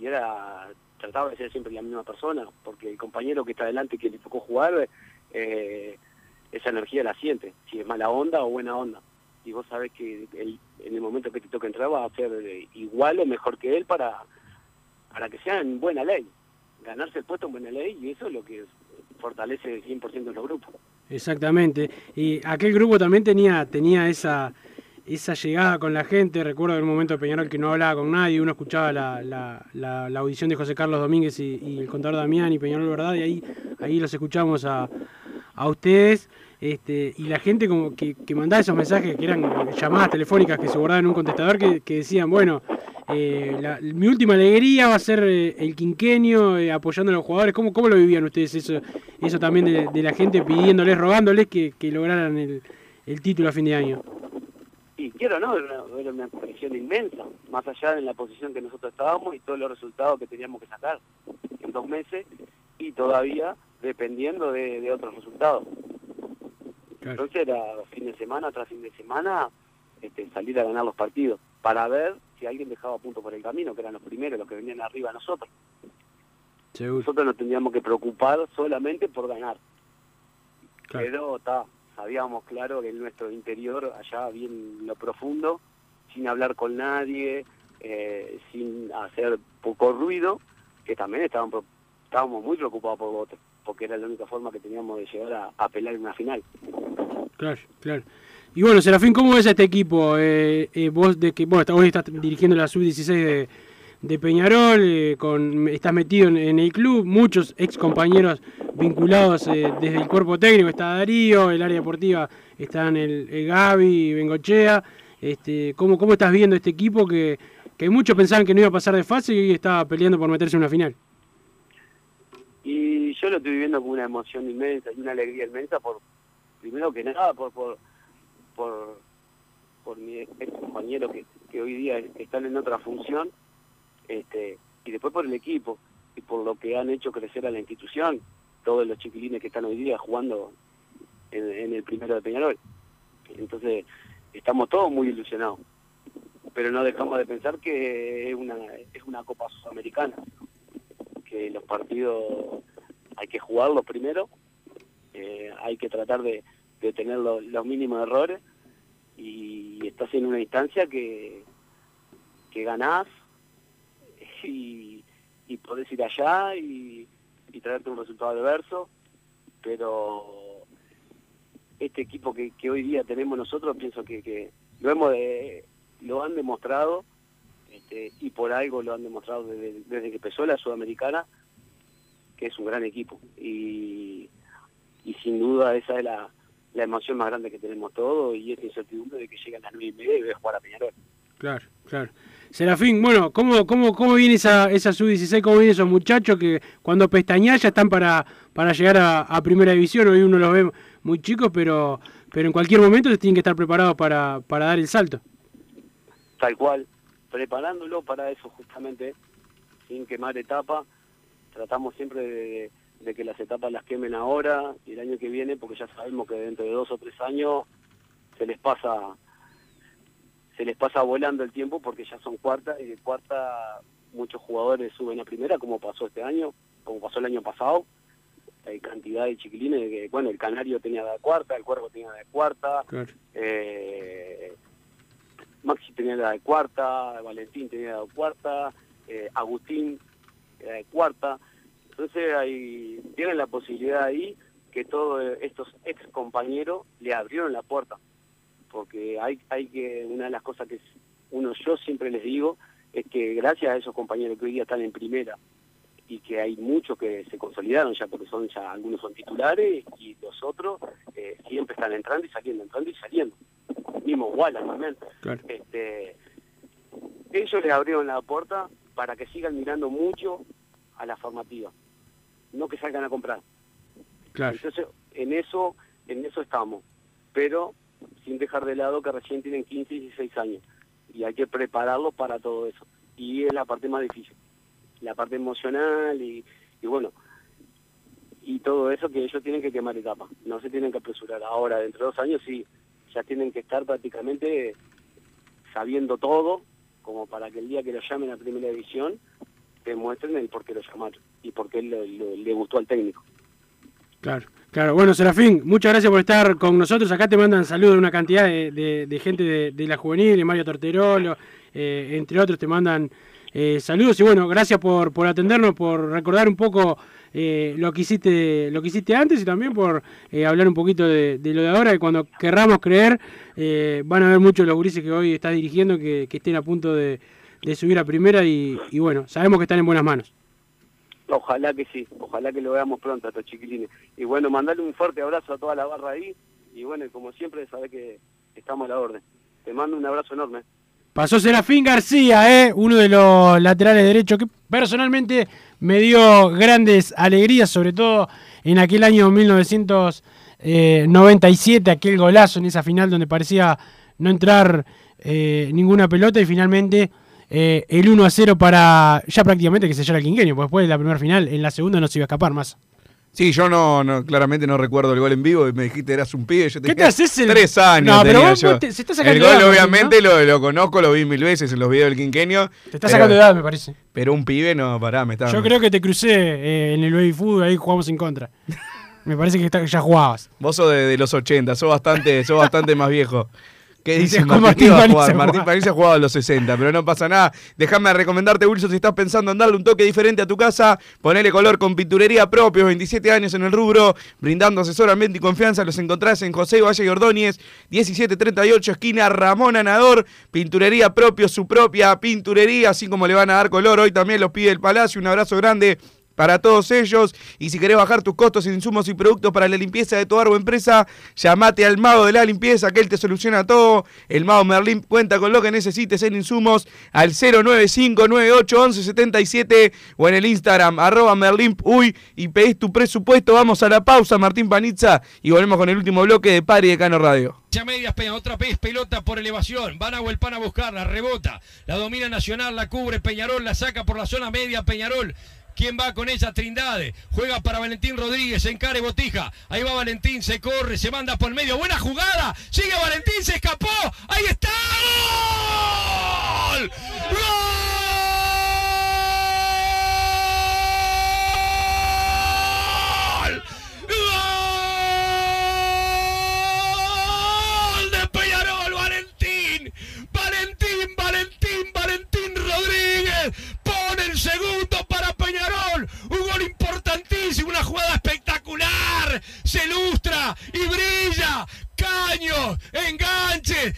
[SPEAKER 10] y era trataba de ser siempre la misma persona, porque el compañero que está adelante que le tocó jugar, eh, esa energía la siente, si es mala onda o buena onda. Y vos sabés que el- en el momento que te toca entrar va a ser eh, igual o mejor que él para, para que sea en buena ley, ganarse el puesto en buena ley y eso es lo que fortalece el 100% de los grupos.
[SPEAKER 2] Exactamente. Y aquel grupo también tenía, tenía esa, esa llegada con la gente. Recuerdo un momento de Peñarol que no hablaba con nadie, uno escuchaba la, la, audición de José Carlos Domínguez y, y el contador Damián y Peñarol Verdad, y ahí, ahí los escuchamos a, a ustedes. Este, y la gente como que, mandaba esos mensajes que eran llamadas telefónicas que se guardaban en un contestador que, decían, bueno, eh, mi última alegría va a ser eh, el quinquenio eh, apoyando a los jugadores. ¿Cómo, ¿Cómo lo vivían ustedes eso, eso también de, la gente pidiéndoles, rogándoles que, lograran el, título a fin de año?
[SPEAKER 10] Y quiero no, era una, era inmensa, más allá de la posición que nosotros estábamos y todos los resultados que teníamos que sacar en dos meses y todavía dependiendo de, de otros resultados. Entonces era fin de semana tras fin de semana este, salir a ganar los partidos para ver si alguien dejaba puntos por el camino, que eran los primeros, los que venían arriba a nosotros. Nosotros nos tendríamos que preocupar solamente por ganar. Pero está, sabíamos claro que en nuestro interior, allá bien en lo profundo, sin hablar con nadie, eh, sin hacer poco ruido, que también estaban, estábamos muy preocupados por vos. Porque era la única forma que teníamos de llegar a, a pelear en una final.
[SPEAKER 2] Claro, claro. Y bueno, Serafín, ¿cómo ves a este equipo? Eh, eh, vos de que está- hoy estás dirigiendo la sub-16 de, Peñarol, eh, estás metido en, el club, muchos ex compañeros vinculados desde el cuerpo técnico, está Darío, el área deportiva están el, el Gaby, Bengochea. Este, ¿cómo, ¿Cómo estás viendo este equipo que, que muchos pensaban que no iba a pasar de fase y hoy está peleando por meterse en una final?
[SPEAKER 10] Y yo lo estoy viviendo con una emoción inmensa y una alegría inmensa por, primero que nada, por por, por, por mi ex compañero que, que hoy día están en otra función, este, y después por el equipo y por lo que han hecho crecer a la institución, todos los chiquilines que están hoy día jugando en, en el primero de Peñarol. Entonces, estamos todos muy ilusionados, pero no dejamos de pensar que es una, es una Copa Sudamericana los partidos hay que jugarlos primero, eh, hay que tratar de, tener lo- los mínimos errores y estás en una instancia que, que ganás y, y podés ir allá y, y traerte un resultado adverso, pero este equipo que, que hoy día tenemos nosotros pienso que, que lo hemos de- lo han demostrado este, y por algo lo han demostrado desde, desde que empezó la Sudamericana, que es un gran equipo. Y, y sin duda esa es la, la emoción más grande que tenemos todos y esta incertidumbre de que llegan a las nueve y media y voy a jugar a Peñarol.
[SPEAKER 2] Claro, claro. Serafín, bueno, ¿cómo, cómo, cómo viene esa, esa sub-16? ¿Cómo vienen esos muchachos que cuando pestañan ya están para, para llegar a, a primera división? Hoy uno los ve muy chicos, pero, pero en cualquier momento tienen que estar preparados para, para dar el salto.
[SPEAKER 10] Tal cual, preparándolo para eso justamente, sin quemar etapa. Tratamos siempre de, de que las etapas las quemen ahora y el año que viene, porque ya sabemos que dentro de dos o tres años se les pasa se les pasa volando el tiempo porque ya son cuarta y de cuarta muchos jugadores suben a primera como pasó este año, como pasó el año pasado. Hay cantidad de chiquilines que, bueno, el Canario tenía de cuarta, el Cuervo tenía de cuarta,
[SPEAKER 2] Claro.
[SPEAKER 10] eh, Maxi tenía la de cuarta, Valentín tenía la de cuarta, eh, Agustín era de cuarta. Entonces hay, tienen la posibilidad ahí que todos estos ex compañeros le abrieron la puerta. Porque hay, hay que, una de las cosas que uno yo siempre les digo es que gracias a esos compañeros que hoy día están en primera y que hay muchos que se consolidaron ya porque son ya algunos son titulares y los otros eh, siempre están entrando y saliendo, entrando y saliendo. Mismo Wallace también.
[SPEAKER 2] Claro.
[SPEAKER 10] Este, ellos les abrieron la puerta para que sigan mirando mucho a la formativa, no que salgan a comprar.
[SPEAKER 2] Claro.
[SPEAKER 10] Entonces, en eso, en eso estamos, pero sin dejar de lado que recién tienen 15 y 16 años y hay que prepararlos para todo eso. Y es la parte más difícil, la parte emocional y, y bueno, y todo eso que ellos tienen que quemar etapas, no se tienen que apresurar. Ahora, dentro de dos años sí, tienen que estar prácticamente sabiendo todo, como para que el día que lo llamen a primera división, demuestren el por qué lo llamaron y por qué le gustó al técnico.
[SPEAKER 2] Claro, claro. Bueno, Serafín, muchas gracias por estar con nosotros. Acá te mandan saludos una cantidad de, gente de, la juvenil, Mario Torterolo, eh, entre otros te mandan eh, saludos. Y bueno, gracias por atendernos, por recordar un poco eh, lo que hiciste lo que hiciste antes y también por eh, hablar un poquito de, de lo de ahora, que cuando querramos creer, eh, van a haber muchos los gurises que hoy estás dirigiendo que, que estén a punto de, de subir a primera y, y bueno, sabemos que están en buenas manos.
[SPEAKER 10] Ojalá que sí, ojalá que lo veamos pronto a estos chiquilines. Y bueno, mandarle un fuerte abrazo a toda la barra ahí. Y bueno, como siempre, sabés que estamos a la orden. Te mando un abrazo enorme.
[SPEAKER 2] Pasó Serafín García, ¿eh? uno de los laterales derechos que personalmente me dio grandes alegrías, sobre todo en aquel año 1997, aquel golazo en esa final donde parecía no entrar eh, ninguna pelota y finalmente eh, el 1 a 0 para ya prácticamente que se sellara el quinquenio, porque después de la primera final, en la segunda no se iba a escapar más.
[SPEAKER 3] Sí, yo no, no, claramente no recuerdo el gol en vivo y me dijiste eras un pibe. Yo
[SPEAKER 2] ¿Qué te haces el-
[SPEAKER 3] Tres años.
[SPEAKER 2] No, pero vos-
[SPEAKER 3] yo.
[SPEAKER 2] te- se está sacando
[SPEAKER 3] el gol,
[SPEAKER 2] edad,
[SPEAKER 3] obviamente, lo, lo conozco, lo vi mil veces en los videos del quinquenio.
[SPEAKER 2] Te está sacando edad, me parece.
[SPEAKER 3] Pero un pibe, no, pará, me está.
[SPEAKER 2] Yo creo que te crucé eh, en el baby fútbol, ahí jugamos en contra. Me parece que está- ya jugabas.
[SPEAKER 3] Vos sos de, de los 80, sos bastante, sos bastante más viejo. ¿Qué dice Martín?
[SPEAKER 2] Martín jugaba.
[SPEAKER 3] Martín Paniza jugaba a los 60, pero no pasa nada. Déjame recomendarte, Wilson, si estás pensando en darle un toque diferente a tu casa, ponele color con pinturería propio, 27 años en el rubro, brindando asesoramiento y confianza. Los encontrás en José Valle y Ordóñez, 1738, esquina Ramón Anador. Pinturería propio, su propia pinturería, así como le van a dar color. Hoy también los pide el Palacio. Un abrazo grande para todos ellos. Y si querés bajar tus costos insumos y productos para la limpieza de tu o empresa, llamate al mago de la limpieza, que él te soluciona todo. El mago Merlín cuenta con lo que necesites en insumos al 095981177 o en el Instagram arroba Merlín Uy y pedís tu presupuesto. Vamos a la pausa, Martín Panizza, y volvemos con el último bloque de Pari de Cano Radio.
[SPEAKER 7] Ya medias, otra vez pelota por elevación. Van a Huelpan a buscarla, rebota. La domina Nacional, la cubre Peñarol, la saca por la zona media Peñarol. ¿Quién va con ella? Trindade. Juega para Valentín Rodríguez, encare Botija. Ahí va Valentín, se corre, se manda por el medio. Buena jugada. Sigue Valentín, se escapó. Ahí está. ¡Gol! ¡Gol! Valentín Rodríguez pone el segundo para Peñarol. wate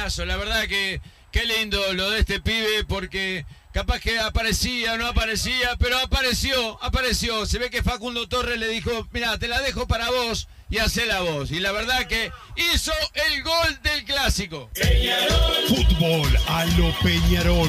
[SPEAKER 7] La
[SPEAKER 11] verdad que qué lindo lo de este pibe porque capaz que aparecía no aparecía, pero apareció, apareció. Se ve que Facundo Torres le dijo, mira, te la dejo para vos y hacé la voz. Y la verdad que hizo el gol del clásico.
[SPEAKER 12] Fútbol a lo Peñarol.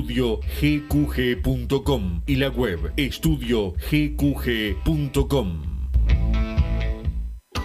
[SPEAKER 5] estudiogqg.com y la web estudiogqg.com.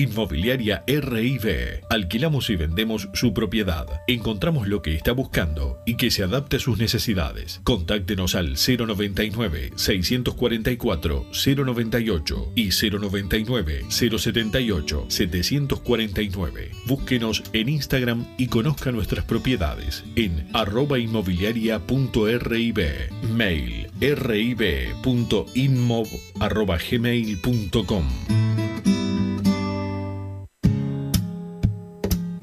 [SPEAKER 5] Inmobiliaria RIB. Alquilamos y vendemos su propiedad. Encontramos lo que está buscando y que se adapte a sus necesidades. Contáctenos al 099 644 098 y 099 078 749. Búsquenos en Instagram y conozca nuestras propiedades en arroba inmobiliaria.rib. Mail rib.inmob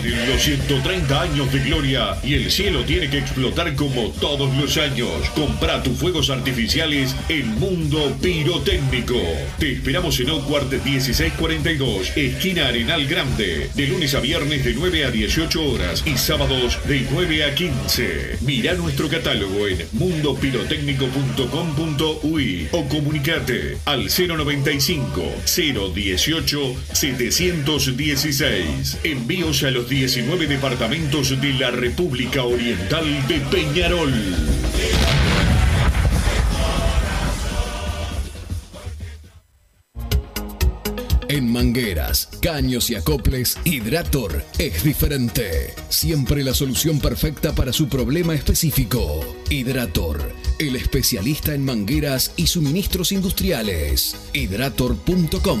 [SPEAKER 5] Vienen los 130 años de gloria y el cielo tiene que explotar como todos los años. Compra tus fuegos artificiales en Mundo Pirotécnico. Te esperamos en Oakward 1642, esquina Arenal Grande, de lunes a viernes de 9 a 18 horas y sábados de 9 a 15. Mira nuestro catálogo en mundopirotécnico.com.uy o comunicate al 095 018 716. Envíos a los 19 departamentos de la República Oriental de Peñarol.
[SPEAKER 13] En mangueras, caños y acoples, Hidrator es diferente. Siempre la solución perfecta para su problema específico. Hidrator, el especialista en mangueras y suministros industriales. Hidrator.com.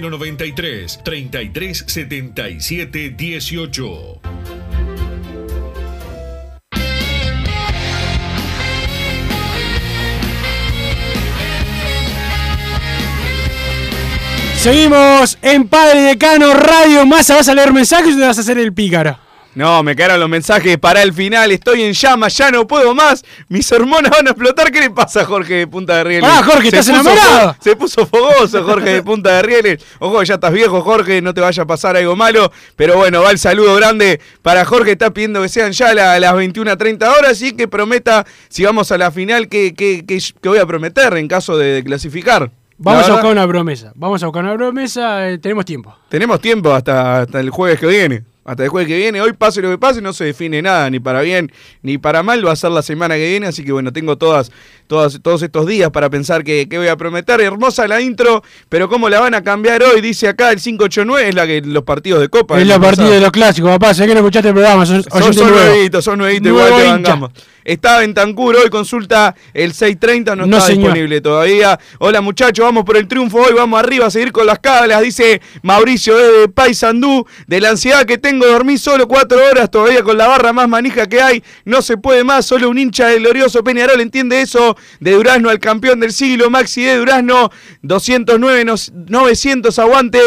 [SPEAKER 5] 093 33 77 18.
[SPEAKER 2] Seguimos en Padre Decano Radio. Massa, ¿vas a leer mensajes o te vas a hacer el pícaro?
[SPEAKER 3] No, me quedaron los mensajes para el final. Estoy en llamas, ya no puedo más. Mis hormonas van a explotar. ¿Qué le pasa a Jorge de Punta de Rieles?
[SPEAKER 2] Ah, Jorge,
[SPEAKER 3] Se
[SPEAKER 2] ¿estás enamorado?
[SPEAKER 3] Se puso fogoso Jorge de Punta de Rieles. Ojo, ya estás viejo, Jorge. No te vaya a pasar algo malo. Pero bueno, va el saludo grande para Jorge. Está pidiendo que sean ya la- las 21.30 horas y que prometa, si vamos a la final, que, que, que- que voy a prometer en caso de, de clasificar.
[SPEAKER 2] Vamos a buscar una promesa. Vamos a buscar una promesa. eh, tenemos tiempo.
[SPEAKER 3] Tenemos tiempo hasta, hasta el jueves que viene. Hasta el jueves que viene. Hoy pase lo que pase, no se define nada, ni para bien ni para mal. Va a ser la semana que viene. Así que bueno, tengo todas, todos estos días para pensar que, que voy a prometer. Hermosa la intro, pero ¿cómo la van a cambiar hoy? Dice acá el 589, es la que los partidos de Copa.
[SPEAKER 2] Es partida
[SPEAKER 3] pasado.
[SPEAKER 2] de los clásicos, papá. Sé que no escuchaste el programa.
[SPEAKER 3] Son, son nuevitos, son nuevitos, igual te bancamos. Está Bentancur hoy, consulta el 630, no,
[SPEAKER 2] No,
[SPEAKER 3] está
[SPEAKER 2] señor.
[SPEAKER 3] disponible todavía. Hola muchachos, vamos por el triunfo hoy, vamos arriba a seguir con las cablas, dice Mauricio de Paysandú. De la ansiedad que tengo, dormí solo cuatro horas todavía con la barra más manija que hay. No se puede más, solo un hincha del glorioso Peñarol entiende eso. De Durazno al campeón del siglo, Maxi de Durazno, 209, nos- 900, aguante.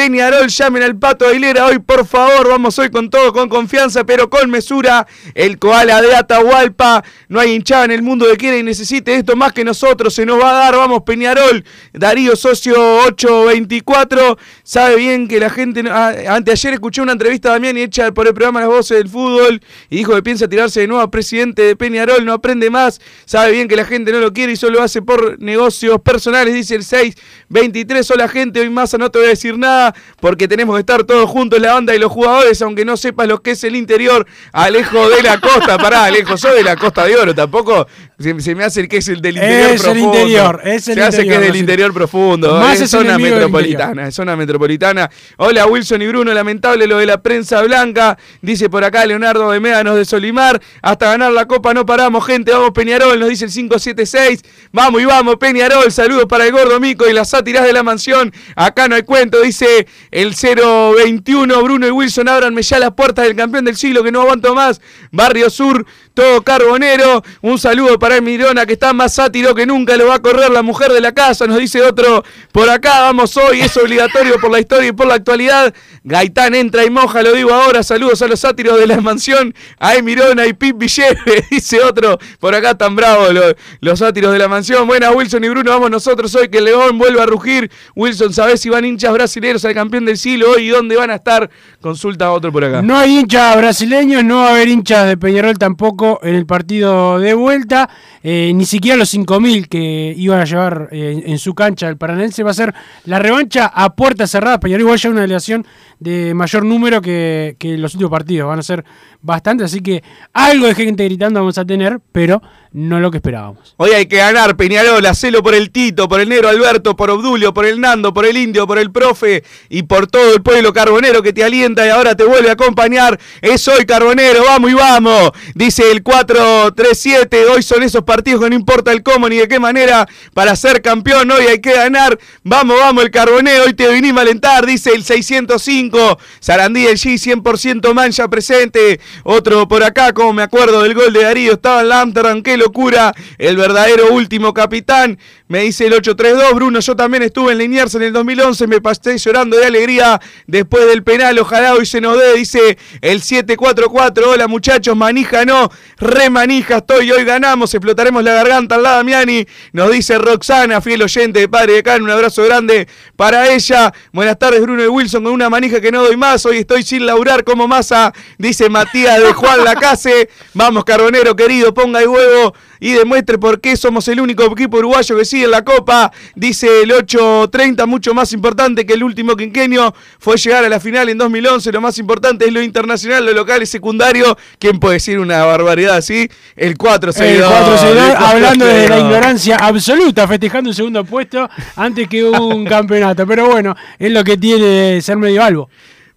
[SPEAKER 3] Peñarol, llamen al Pato Aguilera hoy, por favor. Vamos hoy con todo, con confianza, pero con mesura. El koala de Atahualpa. No hay hinchada en el mundo que quiera y necesite esto más que nosotros. Se nos va a dar. Vamos, Peñarol. Darío Socio 824. Sabe bien que la gente. anteayer escuché una entrevista a Damián hecha por el programa Las Voces del Fútbol. Y dijo que piensa tirarse de nuevo a presidente de Peñarol. No aprende más. Sabe bien que la gente no lo quiere y solo hace por negocios personales. Dice el 623. Hola, gente. Hoy más no te voy a decir nada porque tenemos que estar todos juntos la banda y los jugadores, aunque no sepas lo que es el interior. Alejo de la Costa, pará, Alejo, soy de la Costa de Oro, tampoco se, se me hace el que es el del interior
[SPEAKER 2] Es el
[SPEAKER 3] profundo.
[SPEAKER 2] interior, es el
[SPEAKER 3] se hace que
[SPEAKER 2] interior,
[SPEAKER 3] es del interior profundo,
[SPEAKER 2] Más
[SPEAKER 3] es zona metropolitana, es zona metropolitana. Hola Wilson y Bruno, lamentable lo de la prensa blanca, dice por acá Leonardo de Médanos de Solimar, hasta ganar la copa no paramos, gente, vamos Peñarol, nos dice el 576, vamos y vamos Peñarol, saludos para el gordo Mico y las sátiras de la mansión, acá no hay cuento, dice el 021, Bruno y Wilson, ábranme ya las puertas del campeón del siglo que no aguanto más, Barrio Sur, todo carbonero, un saludo para el Mirona que está más sátiro que nunca, lo va a correr la mujer de la casa, nos dice otro, por acá. Vamos hoy, es obligatorio por la historia y por la actualidad, Gaitán entra y moja, lo digo ahora, saludos a los sátiros de la mansión, a Emirona y Pip Villeve, dice otro, por acá tan bravos los, los sátiros de la mansión, buenas Wilson y Bruno, vamos nosotros hoy que el León vuelve a rugir, Wilson, ¿sabés si van hinchas brasileños al campeón del siglo hoy y dónde van a estar? Consulta a otro por acá.
[SPEAKER 2] No hay hinchas brasileños, no va a haber hinchas de Peñarol tampoco en el partido de vuelta. eh, ni siquiera los 5.000 que iban a llevar eh, en su cancha el Paranense. Va a ser la revancha a puerta cerrada. Peñarol igual ya una delegación de mayor número que, que los últimos partidos. Van a ser bastantes, así que algo de gente gritando vamos a tener, pero no lo que esperábamos.
[SPEAKER 3] Hoy hay que ganar, Peñarol, hacelo por el Tito, por el Negro Alberto, por Obdulio, por el Nando, por el Indio, por el Profe y por todo el pueblo carbonero que te alienta y ahora te vuelve a acompañar. Es hoy, Carbonero, vamos y vamos. Dice el 4-3-7, hoy son esos partidos que no importa el cómo ni de qué manera para ser campeón, hoy hay que ganar. Vamos, vamos, el Carbonero, hoy te vinimos a alentar, dice el 605. Sarandí, el G, 100% mancha presente. Otro por acá, como me acuerdo del gol de Darío, estaba en la qué locura. El verdadero último capitán. Me dice el 832, Bruno, yo también estuve en Liniers en el 2011, me pasé llorando de alegría después del penal, ojalá hoy se nos dé, dice el 744, hola muchachos, manija no, re manija estoy, hoy ganamos, explotaremos la garganta al lado Damiani, nos dice Roxana, fiel oyente de Padre de Can, un abrazo grande para ella, buenas tardes Bruno y Wilson, con una manija que no doy más, hoy estoy sin laburar como masa, dice Matías de Juan Lacase, vamos Carbonero querido, ponga el huevo y demuestre por qué somos el único equipo uruguayo que sigue en la Copa. Dice el 8.30, mucho más importante que el último quinquenio fue llegar a la final en 2011. Lo más importante es lo internacional, lo local y secundario. ¿Quién puede decir una barbaridad así? El 4
[SPEAKER 2] El
[SPEAKER 3] seguidor.
[SPEAKER 2] 4 seguidor,
[SPEAKER 3] el cuatro
[SPEAKER 2] hablando de la ignorancia absoluta, festejando un segundo puesto antes que un campeonato. Pero bueno, es lo que tiene ser medio algo.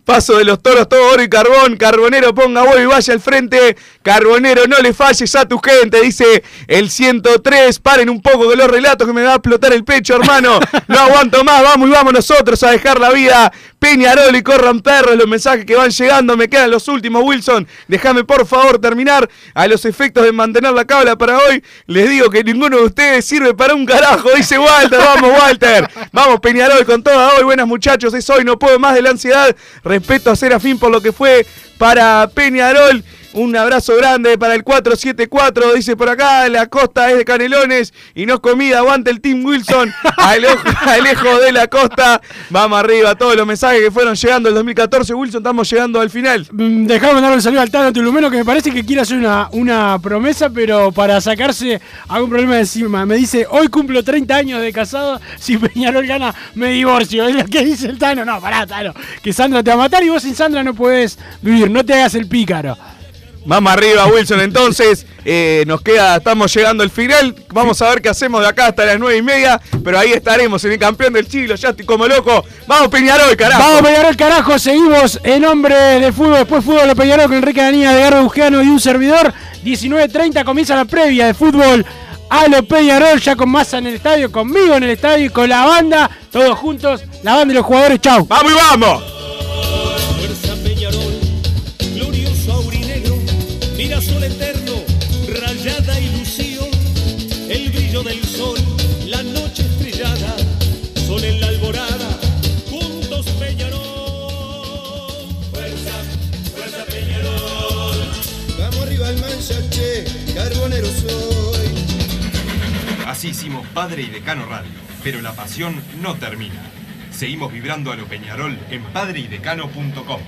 [SPEAKER 3] Paso de los toros, todo oro y carbón. Carbonero, ponga huevo y vaya al frente. Carbonero, no le falles a tu gente, dice el 103. Paren un poco con los relatos que me va a explotar el pecho, hermano. No aguanto más, vamos y vamos nosotros a dejar la vida. Peñarol y corran perros, los mensajes que van llegando. Me quedan los últimos, Wilson. Déjame por favor terminar a los efectos de mantener la cabla para hoy. Les digo que ninguno de ustedes sirve para un carajo, dice Walter. Vamos, Walter. Vamos, Peñarol, con toda hoy. Buenas muchachos, es hoy, no puedo más de la ansiedad. Respeto a Serafín por lo que fue para Peñarol. Un abrazo grande para el 474, dice por acá, la costa es de Canelones y no es comida, aguante el Team Wilson, Alejo, Alejo de la costa, vamos arriba, todos los mensajes que fueron llegando el 2014, Wilson, estamos llegando al final.
[SPEAKER 2] Mm, Dejame darle un saludo al Tano Tulumeno que me parece que quiere hacer una, una promesa, pero para sacarse algún problema de encima. Me dice, hoy cumplo 30 años de casado, si Peñarol gana, me divorcio. Es lo que dice el Tano. No, pará, Tano, que Sandra te va a matar y vos sin Sandra no podés vivir, no te hagas el pícaro.
[SPEAKER 3] Vamos arriba, Wilson. Entonces, eh, nos queda, estamos llegando al final. Vamos a ver qué hacemos de acá hasta las nueve y media. Pero ahí estaremos en el campeón del Chile. Ya estoy como loco. Vamos, Peñarol, carajo.
[SPEAKER 2] Vamos, Peñarol, carajo. Seguimos en nombre de fútbol. Después fútbol de Peñarol con Enrique Danía, de Garro Bugiano y un servidor. 19.30 comienza la previa de fútbol a lo Peñarol. Ya con masa en el estadio, conmigo en el estadio y con la banda. Todos juntos, la banda y los jugadores. Chau.
[SPEAKER 3] ¡Vamos y vamos!
[SPEAKER 14] Hicimos Padre y Decano Radio, pero la pasión no termina. Seguimos vibrando a lo Peñarol en padreidecano.com.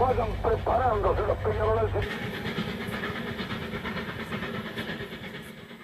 [SPEAKER 15] Vayan preparándose los peñaroles.